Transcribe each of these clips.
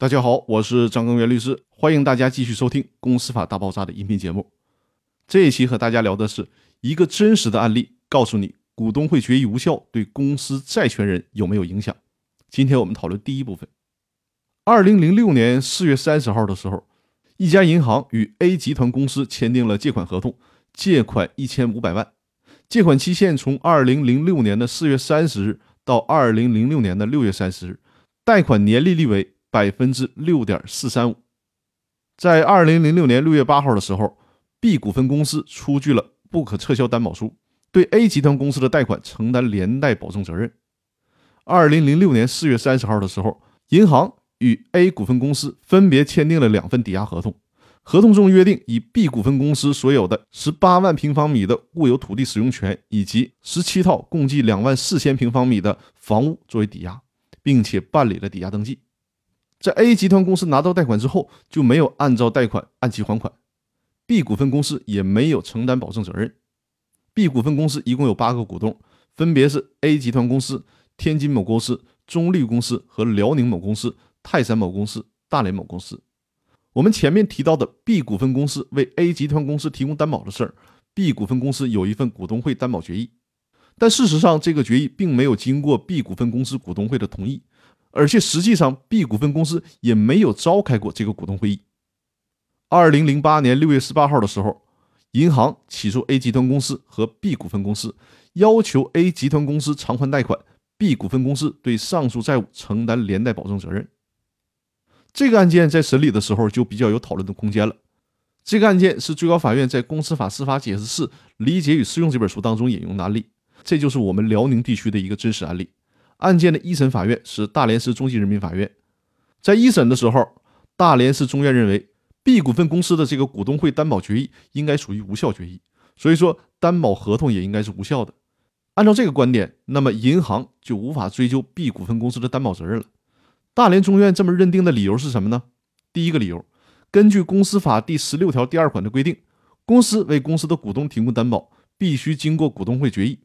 大家好，我是张根源律师，欢迎大家继续收听《公司法大爆炸》的音频节目。这一期和大家聊的是一个真实的案例，告诉你股东会决议无效对公司债权人有没有影响。今天我们讨论第一部分。二零零六年四月三十号的时候，一家银行与 A 集团公司签订了借款合同，借款一千五百万，借款期限从二零零六年的四月三十日到二零零六年的六月三十日，贷款年利率为。百分之六点四三五，在二零零六年六月八号的时候，B 股份公司出具了不可撤销担保书，对 A 集团公司的贷款承担连带保证责任。二零零六年四月三十号的时候，银行与 A 股份公司分别签订了两份抵押合同，合同中约定以 B 股份公司所有的十八万平方米的固有土地使用权以及十七套共计两万四千平方米的房屋作为抵押，并且办理了抵押登记。在 A 集团公司拿到贷款之后，就没有按照贷款按期还款，B 股份公司也没有承担保证责任。B 股份公司一共有八个股东，分别是 A 集团公司、天津某公司、中立公司和辽宁某公司、泰山某公司、大连某公司。我们前面提到的 B 股份公司为 A 集团公司提供担保的事儿，B 股份公司有一份股东会担保决议，但事实上这个决议并没有经过 B 股份公司股东会的同意。而且实际上，B 股份公司也没有召开过这个股东会议。二零零八年六月十八号的时候，银行起诉 A 集团公司和 B 股份公司，要求 A 集团公司偿还贷款，B 股份公司对上述债务承担连带保证责任。这个案件在审理的时候就比较有讨论的空间了。这个案件是最高法院在《公司法司法解释四理解与适用》这本书当中引用的案例，这就是我们辽宁地区的一个真实案例。案件的一审法院是大连市中级人民法院，在一审的时候，大连市中院认为 B 股份公司的这个股东会担保决议应该属于无效决议，所以说担保合同也应该是无效的。按照这个观点，那么银行就无法追究 B 股份公司的担保责任了。大连中院这么认定的理由是什么呢？第一个理由，根据公司法第十六条第二款的规定，公司为公司的股东提供担保，必须经过股东会决议。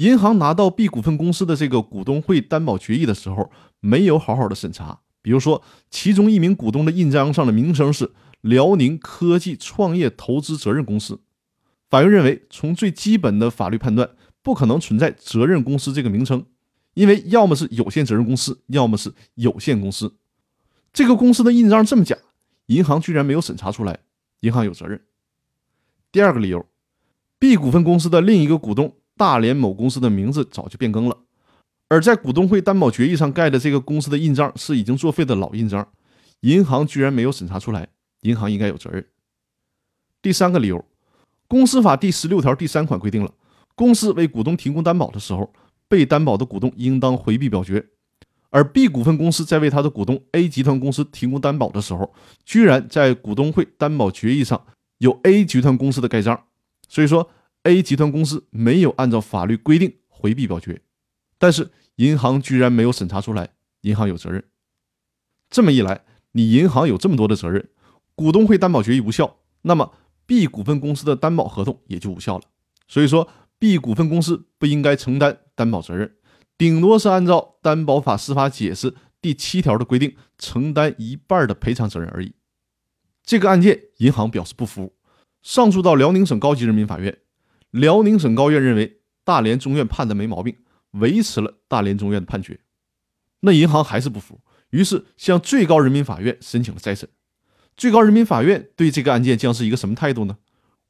银行拿到 B 股份公司的这个股东会担保决议的时候，没有好好的审查。比如说，其中一名股东的印章上的名称是辽宁科技创业投资责任公司。法院认为，从最基本的法律判断，不可能存在责任公司这个名称，因为要么是有限责任公司，要么是有限公司。这个公司的印章这么假，银行居然没有审查出来，银行有责任。第二个理由，B 股份公司的另一个股东。大连某公司的名字早就变更了，而在股东会担保决议上盖的这个公司的印章是已经作废的老印章，银行居然没有审查出来，银行应该有责任。第三个理由，公司法第十六条第三款规定了，公司为股东提供担保的时候，被担保的股东应当回避表决，而 B 股份公司在为他的股东 A 集团公司提供担保的时候，居然在股东会担保决议上有 A 集团公司的盖章，所以说。A 集团公司没有按照法律规定回避表决，但是银行居然没有审查出来，银行有责任。这么一来，你银行有这么多的责任，股东会担保决议无效，那么 B 股份公司的担保合同也就无效了。所以说，B 股份公司不应该承担担保责任，顶多是按照担保法司法解释第七条的规定，承担一半的赔偿责任而已。这个案件，银行表示不服，上诉到辽宁省高级人民法院。辽宁省高院认为大连中院判的没毛病，维持了大连中院的判决。那银行还是不服，于是向最高人民法院申请了再审。最高人民法院对这个案件将是一个什么态度呢？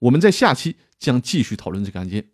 我们在下期将继续讨论这个案件。